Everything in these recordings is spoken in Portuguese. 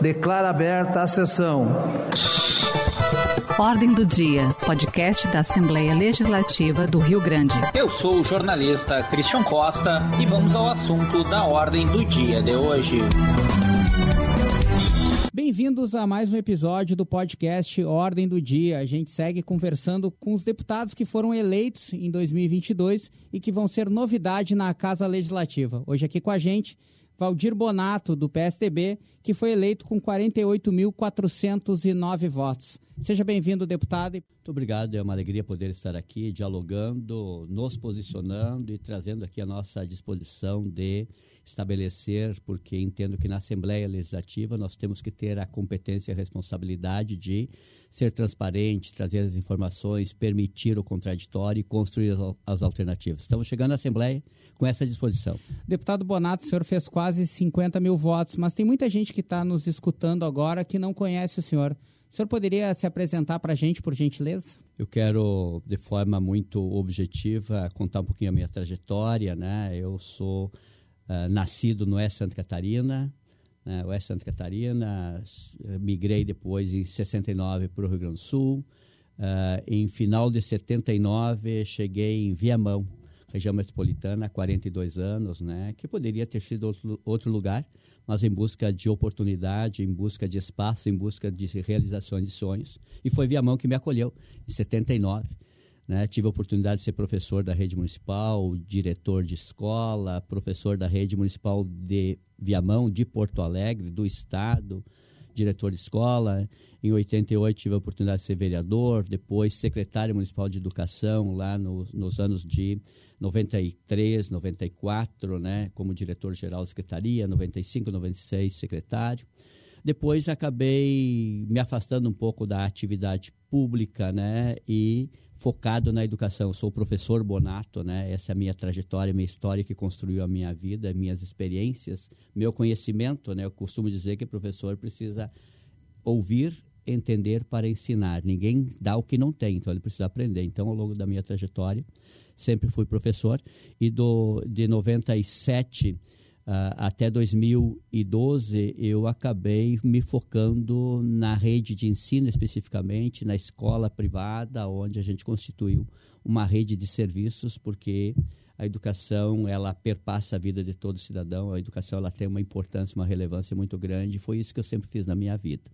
Declara aberta a sessão. Ordem do Dia, podcast da Assembleia Legislativa do Rio Grande. Eu sou o jornalista Christian Costa e vamos ao assunto da Ordem do Dia de hoje. Bem-vindos a mais um episódio do podcast Ordem do Dia. A gente segue conversando com os deputados que foram eleitos em 2022 e que vão ser novidade na Casa Legislativa. Hoje aqui com a gente, Valdir Bonato, do PSDB, que foi eleito com 48.409 votos. Seja bem-vindo, deputado. Muito obrigado, é uma alegria poder estar aqui dialogando, nos posicionando e trazendo aqui a nossa disposição de estabelecer, porque entendo que na Assembleia Legislativa nós temos que ter a competência e a responsabilidade de ser transparente, trazer as informações, permitir o contraditório e construir as alternativas. Estamos chegando à Assembleia com essa disposição. Deputado Bonato, o senhor fez quase 50 mil votos, mas tem muita gente que está nos escutando agora que não conhece o senhor. O senhor poderia se apresentar para a gente, por gentileza? Eu quero, de forma muito objetiva, contar um pouquinho a minha trajetória. Né? Eu sou uh, nascido no Oeste Santa Catarina, né? Oeste Santa Catarina, migrei depois em 69 para o Rio Grande do Sul. Uh, em final de 79, cheguei em Viamão, região metropolitana, há 42 anos, né? que poderia ter sido outro, outro lugar, mas em busca de oportunidade, em busca de espaço, em busca de realização de sonhos. E foi Viamão que me acolheu em 79. Né? Tive a oportunidade de ser professor da rede municipal, diretor de escola, professor da rede municipal de Viamão, de Porto Alegre, do Estado, diretor de escola. Em 88 tive a oportunidade de ser vereador, depois secretário municipal de educação lá no, nos anos de 93, 94, né, como diretor-geral da secretaria, 95, 96 secretário. Depois acabei me afastando um pouco da atividade pública, né, e focado na educação. Eu sou o professor Bonato, né? Essa é a minha trajetória, minha história que construiu a minha vida, minhas experiências, meu conhecimento, né? Eu costumo dizer que o professor precisa ouvir, entender para ensinar. Ninguém dá o que não tem, então ele precisa aprender. Então, ao longo da minha trajetória, sempre fui professor e do de 97 Uh, até 2012 eu acabei me focando na rede de ensino especificamente, na escola privada, onde a gente constituiu uma rede de serviços, porque a educação ela perpassa a vida de todo cidadão, a educação ela tem uma importância, uma relevância muito grande, foi isso que eu sempre fiz na minha vida.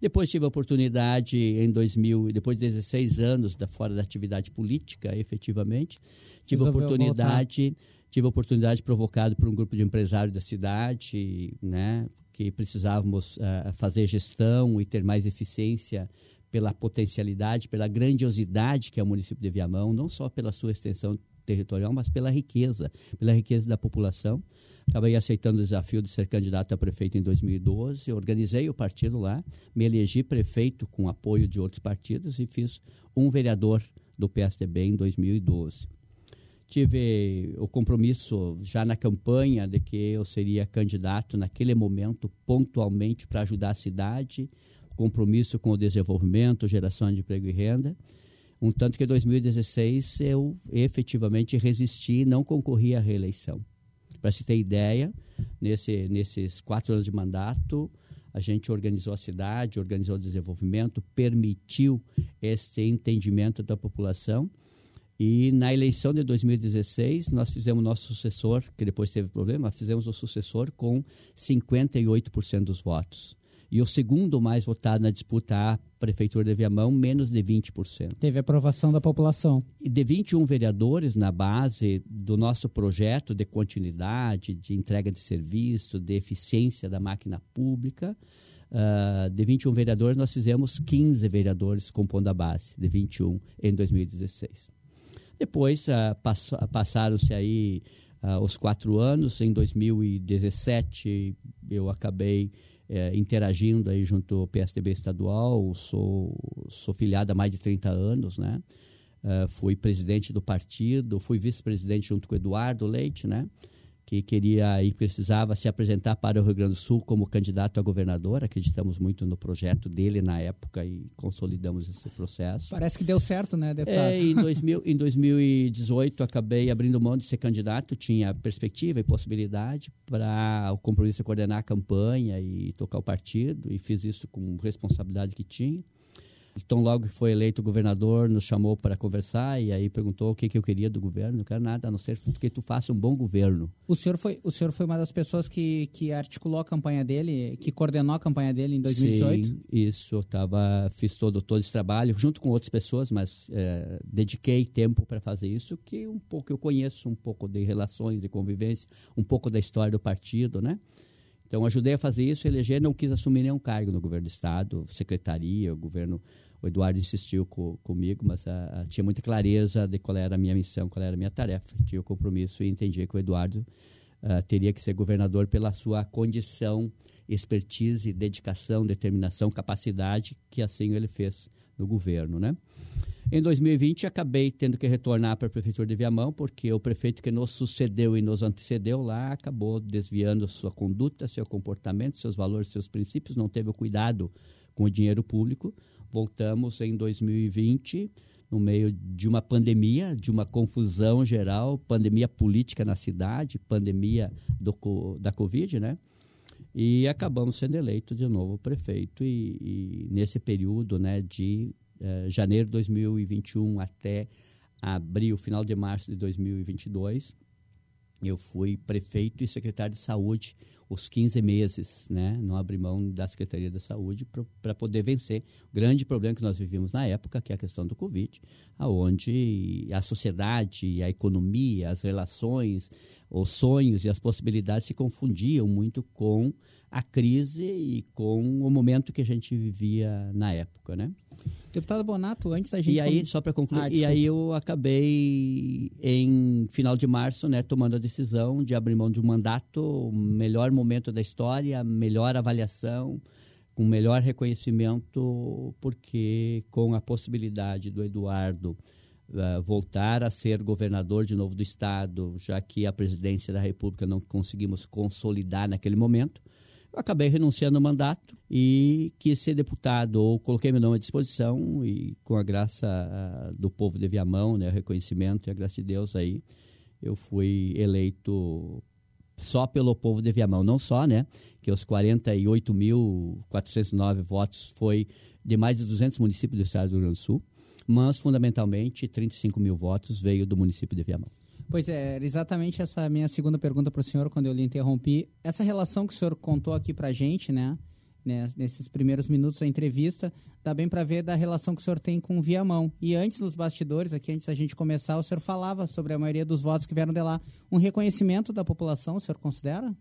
Depois tive a oportunidade em 2000, depois de 16 anos da fora da atividade política, efetivamente, tive a oportunidade voltar tive a oportunidade provocado por um grupo de empresários da cidade, né, que precisávamos uh, fazer gestão e ter mais eficiência pela potencialidade, pela grandiosidade que é o município de Viamão, não só pela sua extensão territorial, mas pela riqueza, pela riqueza da população. Acabei aceitando o desafio de ser candidato a prefeito em 2012, organizei o partido lá, me elegi prefeito com apoio de outros partidos e fiz um vereador do PSDB em 2012 tive o compromisso já na campanha de que eu seria candidato naquele momento pontualmente para ajudar a cidade, compromisso com o desenvolvimento, geração de emprego e renda. Um tanto que em 2016 eu efetivamente resisti e não concorri à reeleição. Para se ter ideia, nesse, nesses quatro anos de mandato, a gente organizou a cidade, organizou o desenvolvimento, permitiu esse entendimento da população e na eleição de 2016, nós fizemos nosso sucessor, que depois teve problema, fizemos o sucessor com 58% dos votos. E o segundo mais votado na disputa à Prefeitura de Viamão, menos de 20%. Teve aprovação da população. E de 21 vereadores na base do nosso projeto de continuidade, de entrega de serviço, de eficiência da máquina pública, uh, de 21 vereadores, nós fizemos 15 vereadores compondo a base, de 21 em 2016. Depois uh, pass passaram-se aí uh, os quatro anos. Em 2017 eu acabei uh, interagindo aí junto ao PSDB estadual. Sou, sou filiado há mais de 30 anos, né? Uh, fui presidente do partido, fui vice-presidente junto com o Eduardo Leite, né? Que queria e precisava se apresentar para o Rio Grande do Sul como candidato a governador. Acreditamos muito no projeto dele na época e consolidamos esse processo. Parece que deu certo, né, deputado? É, em, 2000, em 2018, acabei abrindo mão de ser candidato, tinha perspectiva e possibilidade para o compromisso de coordenar a campanha e tocar o partido, e fiz isso com responsabilidade que tinha. Então, logo que foi eleito governador, nos chamou para conversar e aí perguntou o que, que eu queria do governo. Não quero nada, a não ser que tu faça um bom governo. O senhor foi, o senhor foi uma das pessoas que, que articulou a campanha dele, que coordenou a campanha dele em 2018? Sim, isso. Eu tava, fiz todo, todo esse trabalho, junto com outras pessoas, mas é, dediquei tempo para fazer isso, que um pouco eu conheço um pouco de relações, de convivência, um pouco da história do partido, né? Então, ajudei a fazer isso, eleger, não quis assumir nenhum cargo no governo do Estado, secretaria, governo o Eduardo insistiu com, comigo, mas a, a, tinha muita clareza de qual era a minha missão, qual era a minha tarefa. Tinha o compromisso e entendia que o Eduardo uh, teria que ser governador pela sua condição, expertise, dedicação, determinação, capacidade, que assim ele fez no governo, né? Em 2020, acabei tendo que retornar para a Prefeitura de Viamão, porque o prefeito que nos sucedeu e nos antecedeu lá acabou desviando sua conduta, seu comportamento, seus valores, seus princípios, não teve o cuidado com o dinheiro público voltamos em 2020, no meio de uma pandemia, de uma confusão geral, pandemia política na cidade, pandemia do, da Covid, né? E acabamos sendo eleito de novo prefeito e, e nesse período, né, de eh, janeiro de 2021 até abril, final de março de 2022, eu fui prefeito e secretário de saúde os 15 meses, né? Não abri mão da Secretaria da Saúde para poder vencer o grande problema que nós vivíamos na época, que é a questão do Covid, aonde a sociedade, a economia, as relações, os sonhos e as possibilidades se confundiam muito com a crise e com o momento que a gente vivia na época, né? Deputado Bonato, antes da gente... E aí, só para concluir, ah, e aí eu acabei, em final de março, né, tomando a decisão de abrir mão de um mandato, melhor momento da história, melhor avaliação, com melhor reconhecimento, porque com a possibilidade do Eduardo uh, voltar a ser governador de novo do Estado, já que a presidência da República não conseguimos consolidar naquele momento, acabei renunciando ao mandato e quis ser deputado, ou coloquei meu nome à disposição e com a graça do povo de Viamão, né, o reconhecimento e a graça de Deus aí, eu fui eleito só pelo povo de Viamão, não só, né, que os 48.409 votos foi de mais de 200 municípios do estado do Rio Grande do Sul, mas fundamentalmente 35 mil votos veio do município de Viamão. Pois é, era exatamente essa minha segunda pergunta para o senhor quando eu lhe interrompi. Essa relação que o senhor contou aqui para a gente, né, né, nesses primeiros minutos da entrevista, dá bem para ver da relação que o senhor tem com o Viamão. E antes dos bastidores, aqui antes da gente começar, o senhor falava sobre a maioria dos votos que vieram de lá. Um reconhecimento da população, o senhor considera?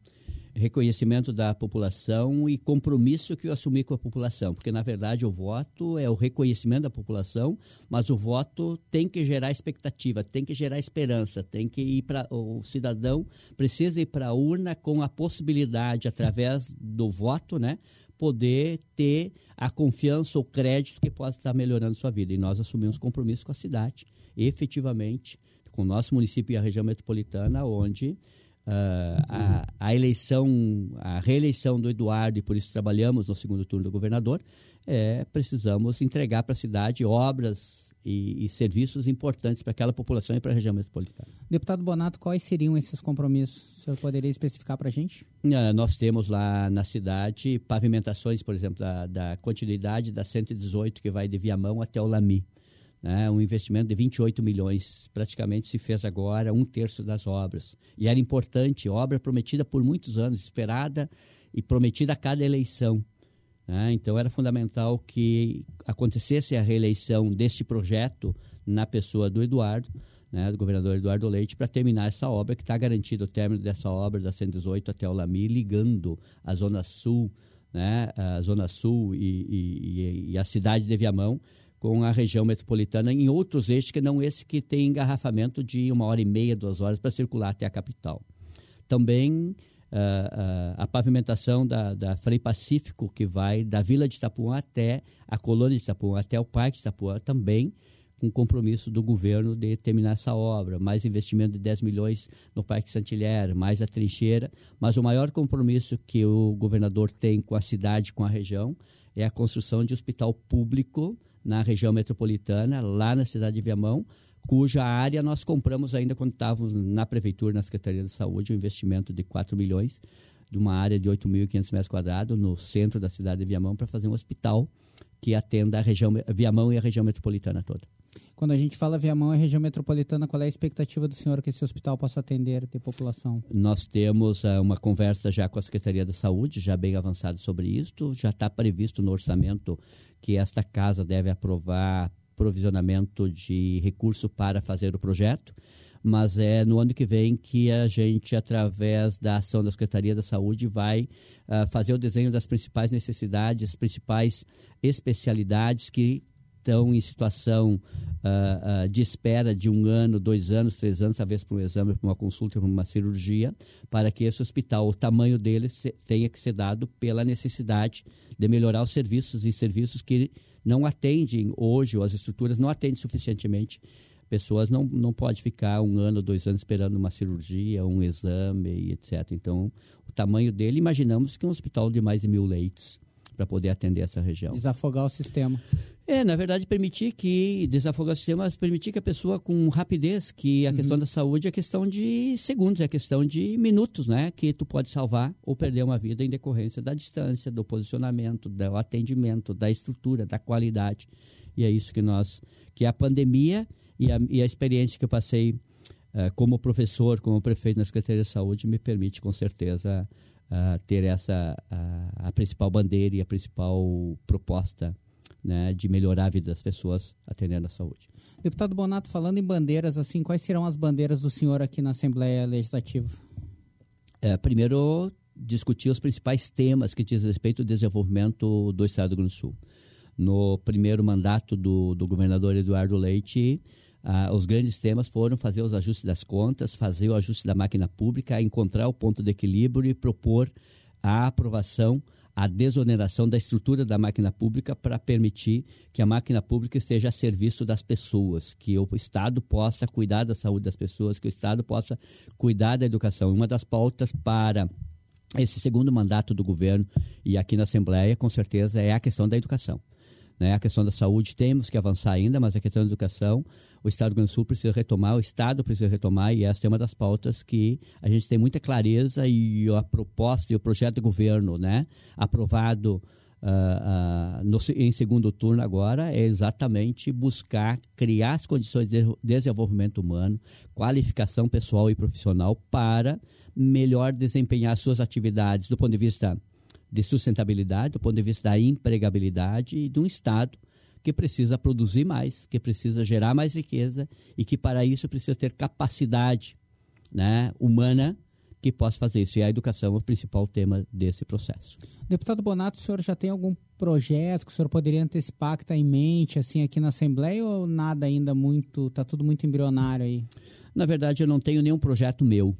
Reconhecimento da população e compromisso que eu assumi com a população, porque na verdade o voto é o reconhecimento da população, mas o voto tem que gerar expectativa, tem que gerar esperança, tem que ir para o cidadão precisa ir para a urna com a possibilidade através do voto, né, poder ter a confiança, o crédito que possa estar melhorando sua vida. E nós assumimos compromisso com a cidade, efetivamente, com o nosso município e a região metropolitana, onde Uh, a, a, eleição, a reeleição do Eduardo, e por isso trabalhamos no segundo turno do governador, é, precisamos entregar para a cidade obras e, e serviços importantes para aquela população e para a região metropolitana. Deputado Bonato, quais seriam esses compromissos? O senhor poderia especificar para a gente? Uh, nós temos lá na cidade pavimentações, por exemplo, da, da continuidade da 118 que vai de Viamão até o Lami né, um investimento de 28 milhões, praticamente se fez agora um terço das obras. E era importante, obra prometida por muitos anos, esperada e prometida a cada eleição. Né? Então era fundamental que acontecesse a reeleição deste projeto na pessoa do Eduardo, né, do governador Eduardo Leite, para terminar essa obra, que está garantido o término dessa obra da 118 até o Lami, ligando a Zona Sul, né, a Zona Sul e, e, e a cidade de Viamão, com a região metropolitana em outros eixos que não esse que tem engarrafamento de uma hora e meia, duas horas para circular até a capital. Também uh, uh, a pavimentação da, da Frei Pacífico, que vai da Vila de Itapuã até a colônia de Itapuã, até o Parque de Itapuã, também com compromisso do governo de terminar essa obra, mais investimento de 10 milhões no Parque Santilher, mais a trincheira, mas o maior compromisso que o governador tem com a cidade, com a região, é a construção de hospital público na região metropolitana, lá na cidade de Viamão, cuja área nós compramos ainda quando estávamos na prefeitura, na Secretaria de Saúde, um investimento de 4 milhões, de uma área de 8.500 metros quadrados no centro da cidade de Viamão para fazer um hospital que atenda a região Viamão e a região metropolitana toda. Quando a gente fala Viamão e região metropolitana, qual é a expectativa do senhor que esse hospital possa atender de população? Nós temos uh, uma conversa já com a Secretaria da Saúde, já bem avançado sobre isso. Já está previsto no orçamento que esta casa deve aprovar provisionamento de recurso para fazer o projeto mas é no ano que vem que a gente, através da ação da Secretaria da Saúde, vai uh, fazer o desenho das principais necessidades, principais especialidades que estão em situação uh, uh, de espera de um ano, dois anos, três anos, talvez para um exame, para uma consulta, para uma cirurgia, para que esse hospital, o tamanho dele, se, tenha que ser dado pela necessidade de melhorar os serviços e serviços que não atendem hoje, ou as estruturas não atendem suficientemente pessoas não, não pode ficar um ano, dois anos esperando uma cirurgia, um exame, etc. Então, o tamanho dele, imaginamos que um hospital de mais de mil leitos para poder atender essa região. Desafogar o sistema. É, na verdade, permitir que, desafogar o sistema, permitir que a pessoa com rapidez, que a uhum. questão da saúde é questão de segundos, é questão de minutos, né? Que tu pode salvar ou perder uma vida em decorrência da distância, do posicionamento, do atendimento, da estrutura, da qualidade. E é isso que nós, que a pandemia e a, e a experiência que eu passei uh, como professor, como prefeito na Secretaria de Saúde, me permite, com certeza, uh, ter essa a, a, principal bandeira e a principal proposta né, de melhorar a vida das pessoas atendendo a saúde. Deputado Bonato, falando em bandeiras, assim, quais serão as bandeiras do senhor aqui na Assembleia Legislativa? É, primeiro, discutir os principais temas que diz respeito ao desenvolvimento do Estado do Rio Grande do Sul. No primeiro mandato do, do governador Eduardo Leite, ah, os grandes temas foram fazer os ajustes das contas, fazer o ajuste da máquina pública, encontrar o ponto de equilíbrio e propor a aprovação, a desoneração da estrutura da máquina pública para permitir que a máquina pública esteja a serviço das pessoas, que o Estado possa cuidar da saúde das pessoas, que o Estado possa cuidar da educação. Uma das pautas para esse segundo mandato do governo e aqui na Assembleia, com certeza, é a questão da educação. Né? A questão da saúde temos que avançar ainda, mas a questão da educação, o Estado do Rio Grande do Sul precisa retomar, o Estado precisa retomar, e essa é uma das pautas que a gente tem muita clareza e a proposta e o projeto de governo né, aprovado Uh, uh, no, em segundo turno agora é exatamente buscar criar as condições de desenvolvimento humano, qualificação pessoal e profissional para melhor desempenhar suas atividades do ponto de vista de sustentabilidade, do ponto de vista da empregabilidade e de um Estado que precisa produzir mais, que precisa gerar mais riqueza e que para isso precisa ter capacidade né, humana que possa fazer isso. E a educação é o principal tema desse processo. Deputado Bonato, o senhor já tem algum projeto que o senhor poderia antecipar que está em mente assim aqui na Assembleia ou nada ainda muito, está tudo muito embrionário aí? Na verdade, eu não tenho nenhum projeto meu.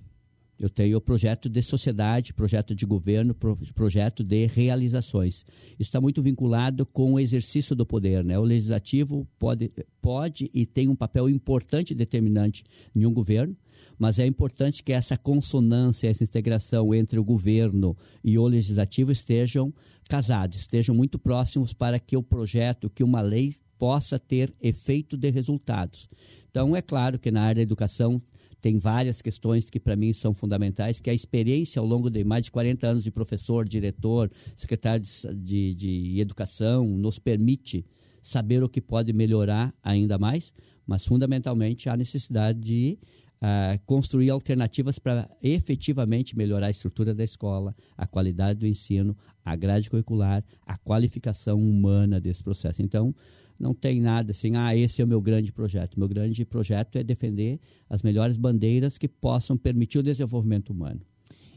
Eu tenho projeto de sociedade, projeto de governo, projeto de realizações. Isso está muito vinculado com o exercício do poder. Né? O legislativo pode, pode e tem um papel importante e determinante em um governo, mas é importante que essa consonância, essa integração entre o governo e o legislativo estejam casados, estejam muito próximos para que o projeto, que uma lei possa ter efeito de resultados. Então, é claro que na área da educação tem várias questões que para mim são fundamentais, que a experiência ao longo de mais de 40 anos de professor, diretor, secretário de, de, de educação nos permite saber o que pode melhorar ainda mais, mas fundamentalmente a necessidade de uh, construir alternativas para efetivamente melhorar a estrutura da escola, a qualidade do ensino, a grade curricular, a qualificação humana desse processo. Então, não tem nada assim, ah, esse é o meu grande projeto. Meu grande projeto é defender as melhores bandeiras que possam permitir o desenvolvimento humano.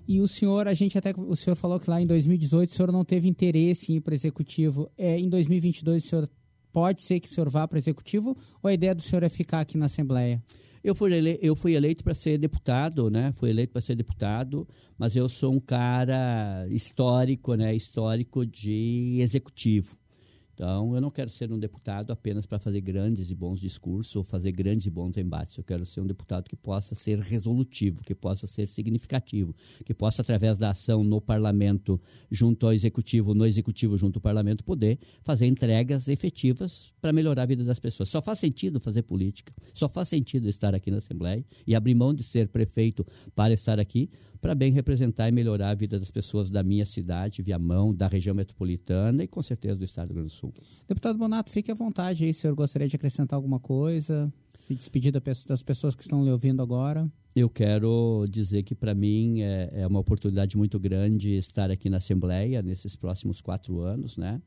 E o senhor, a gente até, o senhor falou que lá em 2018 o senhor não teve interesse em ir para o executivo. É, em 2022 o senhor pode ser que o senhor vá para o executivo ou a ideia do senhor é ficar aqui na Assembleia? Eu fui, ele, eu fui eleito para ser deputado, né? Fui eleito para ser deputado, mas eu sou um cara histórico, né? Histórico de executivo. Então, eu não quero ser um deputado apenas para fazer grandes e bons discursos ou fazer grandes e bons embates. Eu quero ser um deputado que possa ser resolutivo, que possa ser significativo, que possa, através da ação no parlamento, junto ao executivo, no executivo, junto ao parlamento, poder fazer entregas efetivas para melhorar a vida das pessoas. Só faz sentido fazer política, só faz sentido estar aqui na Assembleia e abrir mão de ser prefeito para estar aqui, para bem representar e melhorar a vida das pessoas da minha cidade, Viamão, da região metropolitana e com certeza do estado do Rio Grande do Sul. Deputado Bonato, fique à vontade aí, se o senhor gostaria de acrescentar alguma coisa, se despedir das pessoas que estão lhe ouvindo agora. Eu quero dizer que para mim é, é, uma oportunidade muito grande estar aqui na Assembleia nesses próximos quatro anos, né?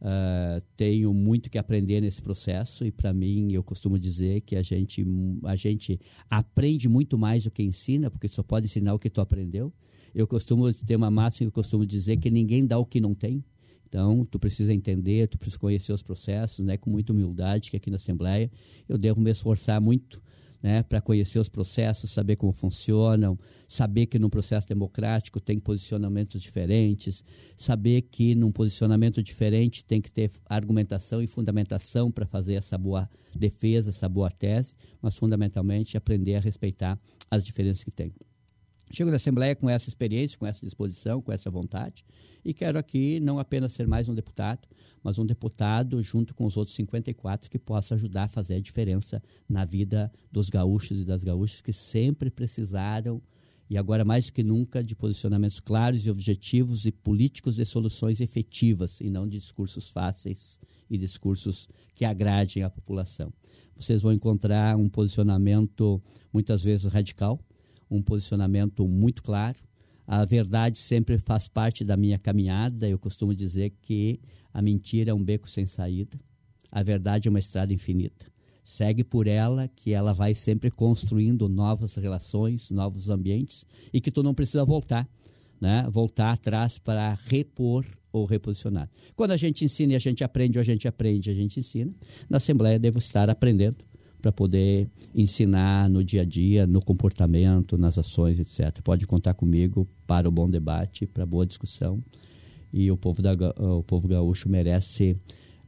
Uh, tenho muito que aprender nesse processo e para mim eu costumo dizer que a gente a gente aprende muito mais do que ensina porque só pode ensinar o que tu aprendeu. Eu costumo ter uma máxima que eu costumo dizer que ninguém dá o que não tem. Então tu precisa entender tu precisa conhecer os processos né? Com muita humildade que aqui na assembleia eu devo me esforçar muito né, para conhecer os processos, saber como funcionam, saber que num processo democrático tem posicionamentos diferentes, saber que num posicionamento diferente tem que ter argumentação e fundamentação para fazer essa boa defesa, essa boa tese, mas fundamentalmente aprender a respeitar as diferenças que tem. Chego na Assembleia com essa experiência, com essa disposição, com essa vontade e quero aqui não apenas ser mais um deputado, mas um deputado junto com os outros 54 que possa ajudar a fazer a diferença na vida dos gaúchos e das gaúchas que sempre precisaram e agora mais do que nunca de posicionamentos claros e objetivos e políticos de soluções efetivas e não de discursos fáceis e discursos que agradem a população. Vocês vão encontrar um posicionamento muitas vezes radical, um posicionamento muito claro. A verdade sempre faz parte da minha caminhada. Eu costumo dizer que a mentira é um beco sem saída. A verdade é uma estrada infinita. Segue por ela que ela vai sempre construindo novas relações, novos ambientes e que tu não precisa voltar, né? Voltar atrás para repor ou reposicionar. Quando a gente ensina e a gente aprende, ou a gente aprende, a gente ensina. Na Assembleia devo estar aprendendo para poder ensinar no dia a dia, no comportamento, nas ações, etc. Pode contar comigo para o bom debate, para a boa discussão. E o povo, da, o povo gaúcho merece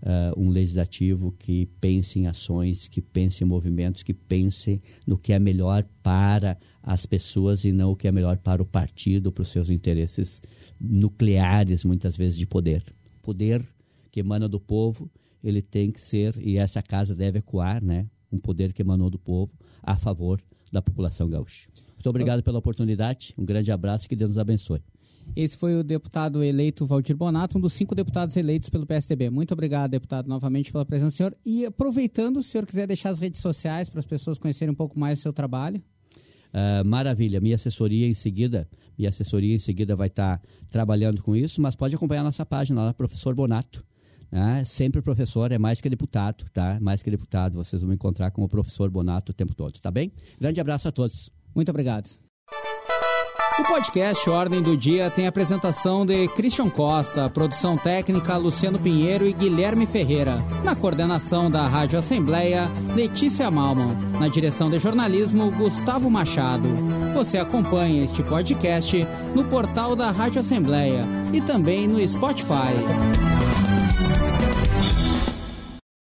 uh, um legislativo que pense em ações, que pense em movimentos, que pense no que é melhor para as pessoas e não o que é melhor para o partido, para os seus interesses nucleares, muitas vezes, de poder. Poder que emana do povo, ele tem que ser, e essa casa deve ecoar, né? Um poder que emanou do povo a favor da população gaúcha. Muito obrigado pela oportunidade, um grande abraço e que Deus nos abençoe. Esse foi o deputado eleito Valdir Bonato, um dos cinco deputados eleitos pelo PSDB. Muito obrigado, deputado, novamente pela presença do senhor. E aproveitando, se o senhor quiser deixar as redes sociais para as pessoas conhecerem um pouco mais o seu trabalho. Uh, maravilha, minha assessoria em seguida, minha assessoria em seguida vai estar tá trabalhando com isso, mas pode acompanhar nossa página lá, professor Bonato. Né? Sempre professor, é mais que deputado, tá? Mais que deputado, vocês vão encontrar como professor Bonato o tempo todo, tá bem? Grande abraço a todos. Muito obrigado. O podcast Ordem do Dia tem apresentação de Christian Costa, produção técnica Luciano Pinheiro e Guilherme Ferreira. Na coordenação da Rádio Assembleia, Letícia Malman. Na direção de jornalismo, Gustavo Machado. Você acompanha este podcast no portal da Rádio Assembleia e também no Spotify.